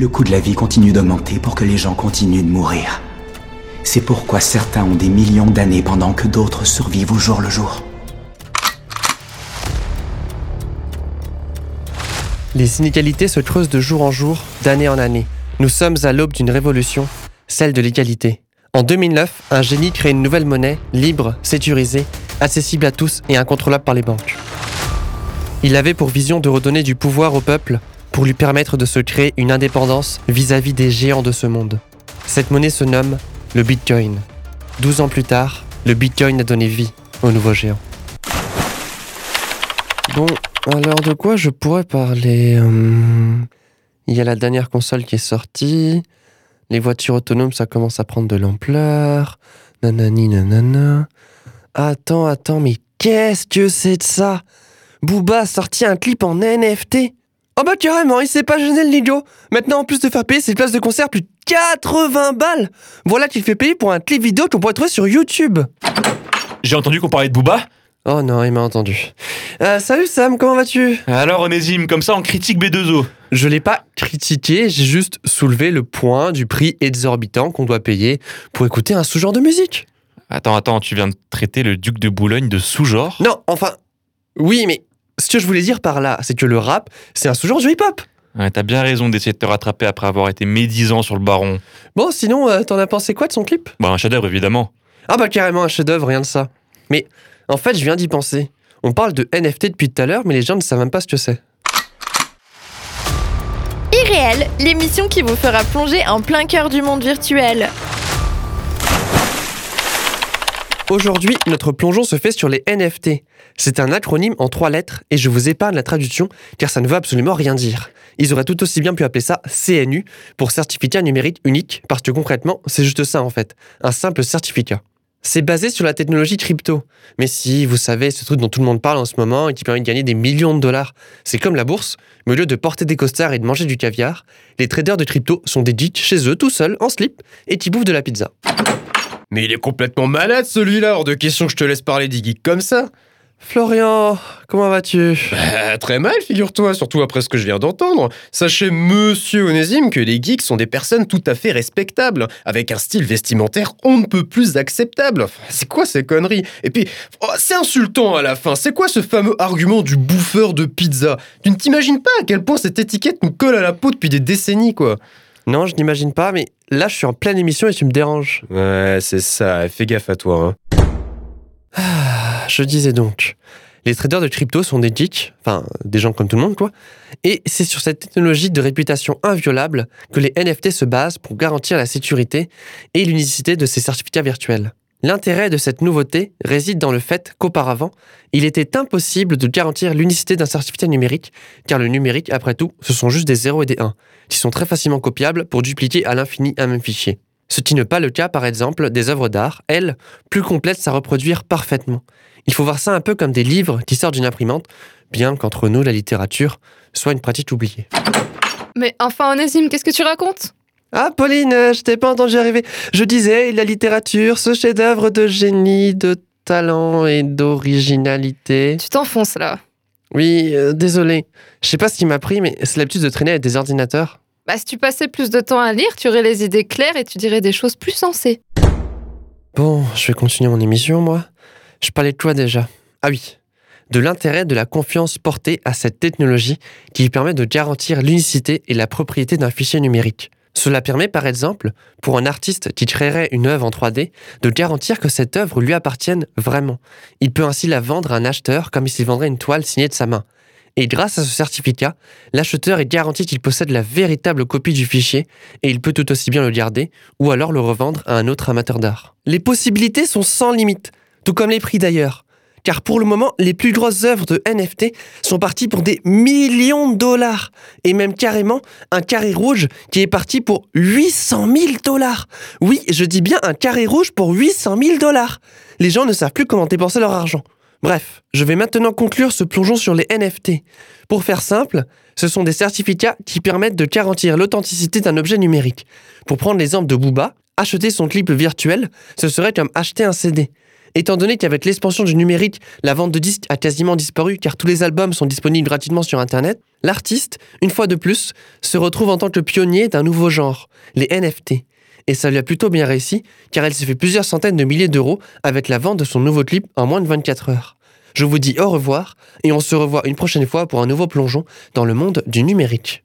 Le coût de la vie continue d'augmenter pour que les gens continuent de mourir. C'est pourquoi certains ont des millions d'années pendant que d'autres survivent au jour le jour. Les inégalités se creusent de jour en jour, d'année en année. Nous sommes à l'aube d'une révolution, celle de l'égalité. En 2009, un génie crée une nouvelle monnaie, libre, sécurisée, accessible à tous et incontrôlable par les banques. Il avait pour vision de redonner du pouvoir au peuple pour lui permettre de se créer une indépendance vis-à-vis des géants de ce monde. Cette monnaie se nomme le Bitcoin. 12 ans plus tard, le Bitcoin a donné vie au nouveau géant. Bon, alors de quoi je pourrais parler Hum, Il y a la dernière console qui est sortie. Les voitures autonomes, ça commence à prendre de l'ampleur. Nanani nanana. Attends, attends, mais qu'est-ce que c'est de ça? Booba a sorti un clip en NFT Oh bah carrément, il s'est pas gêné le Ligo Maintenant, en plus de faire payer ses places de concert plus de 80 balles Voilà qu'il fait payer pour un clip vidéo qu'on pourrait trouver sur YouTube J'ai entendu qu'on parlait de Booba Oh non, il m'a entendu. Euh, salut Sam, comment vas-tu? Alors Onésime, comme ça on critique B2O. Je l'ai pas critiqué, j'ai juste soulevé le point du prix exorbitant qu'on doit payer pour écouter un sous-genre de musique. Attends, attends, tu viens de traiter le duc de Boulogne de sous-genre? Non, enfin, oui, mais ce que je voulais dire par là, c'est que le rap, c'est un sous-genre du hip-hop. Ouais, T'as bien raison d'essayer de te rattraper après avoir été médisant sur le baron. Bon, sinon, euh, t'en as pensé quoi de son clip? Bah un chef-d'œuvre évidemment. Ah bah carrément un chef-d'œuvre, rien de ça. Mais en fait, je viens d'y penser. On parle de NFT depuis tout à l'heure, mais les gens ne savent même pas ce que c'est. Irréel, l'émission qui vous fera plonger en plein cœur du monde virtuel. Aujourd'hui, notre plongeon se fait sur les NFT. C'est un acronyme en trois lettres et je vous épargne la traduction car ça ne veut absolument rien dire. Ils auraient tout aussi bien pu appeler ça CNU pour certificat numérique unique parce que concrètement, c'est juste ça en fait, un simple certificat. C'est basé sur la technologie crypto. Mais si, vous savez, ce truc dont tout le monde parle en ce moment et qui permet de gagner des millions de dollars. C'est comme la bourse, mais au lieu de porter des costards et de manger du caviar, les traders de crypto sont des geeks chez eux tout seuls, en slip, et qui bouffent de la pizza. Mais il est complètement malade celui-là, hors de question que je te laisse parler des geeks comme ça. Florian, comment vas-tu? Bah, très mal, figure-toi, surtout après ce que je viens d'entendre. Sachez, monsieur Onésime, que les geeks sont des personnes tout à fait respectables, avec un style vestimentaire on ne peut plus acceptable. C'est quoi ces conneries? Et puis, oh, c'est insultant à la fin. C'est quoi ce fameux argument du bouffeur de pizza? Tu ne t'imagines pas à quel point cette étiquette nous colle à la peau depuis des décennies, quoi. Non, je n'imagine pas, mais là, je suis en pleine émission et tu me déranges. Ouais, c'est ça, fais gaffe à toi, hein. Ah, Je disais donc, les traders de crypto sont des geeks, enfin des gens comme tout le monde quoi, et c'est sur cette technologie de réputation inviolable que les NFT se basent pour garantir la sécurité et l'unicité de ces certificats virtuels. L'intérêt de cette nouveauté réside dans le fait qu'auparavant, il était impossible de garantir l'unicité d'un certificat numérique, car le numérique, après tout, ce sont juste des 0 et des 1, qui sont très facilement copiables pour dupliquer à l'infini un même fichier. Ce qui n'est pas le cas, par exemple, des œuvres d'art, elles, plus complexes à reproduire parfaitement. Il faut voir ça un peu comme des livres qui sortent d'une imprimante, bien qu'entre nous, la littérature soit une pratique oubliée. Mais enfin, Onésime, qu'est-ce que tu racontes? Ah, Pauline, euh, je t'ai pas entendu arriver. Je disais, la littérature, ce chef-d'œuvre de génie, de talent et d'originalité. Tu t'enfonces là. Oui, euh, désolé. Je sais pas ce qui m'a pris, mais c'est l'habitude de traîner avec des ordinateurs. Bah, si tu passais plus de temps à lire, tu aurais les idées claires et tu dirais des choses plus sensées. Bon, je vais continuer mon émission, moi. Je parlais de quoi déjà Ah oui, de l'intérêt de la confiance portée à cette technologie qui permet de garantir l'unicité et la propriété d'un fichier numérique. Cela permet par exemple, pour un artiste qui créerait une œuvre en 3D, de garantir que cette œuvre lui appartienne vraiment. Il peut ainsi la vendre à un acheteur comme s'il vendrait une toile signée de sa main. Et grâce à ce certificat, l'acheteur est garanti qu'il possède la véritable copie du fichier et il peut tout aussi bien le garder ou alors le revendre à un autre amateur d'art. Les possibilités sont sans limite, tout comme les prix d'ailleurs. Car pour le moment, les plus grosses œuvres de NFT sont parties pour des millions de dollars. Et même carrément un carré rouge qui est parti pour 800 000 dollars. Oui, je dis bien un carré rouge pour 800 000 dollars. Les gens ne savent plus comment dépenser leur argent. Bref, je vais maintenant conclure ce plongeon sur les NFT. Pour faire simple, ce sont des certificats qui permettent de garantir l'authenticité d'un objet numérique. Pour prendre l'exemple de Booba, acheter son clip virtuel, ce serait comme acheter un CD. Étant donné qu'avec l'expansion du numérique, la vente de disques a quasiment disparu car tous les albums sont disponibles gratuitement sur Internet, l'artiste, une fois de plus, se retrouve en tant que pionnier d'un nouveau genre, les NFT. Et ça lui a plutôt bien réussi car elle s'est fait plusieurs centaines de milliers d'euros avec la vente de son nouveau clip en moins de 24 heures. Je vous dis au revoir et on se revoit une prochaine fois pour un nouveau plongeon dans le monde du numérique.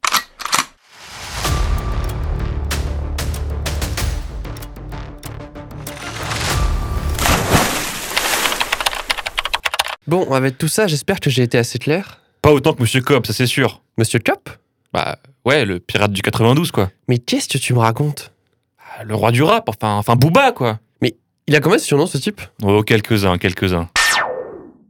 Bon, avec tout ça, j'espère que j'ai été assez clair. Pas autant que Monsieur Cobb, ça c'est sûr. Monsieur Cop Bah ouais, le pirate du 92 quoi. Mais qu'est-ce que tu me racontes? Ah, Le roi du rap, enfin, enfin Booba quoi. Il a combien de surnoms ce type? Oh, quelques-uns, quelques-uns.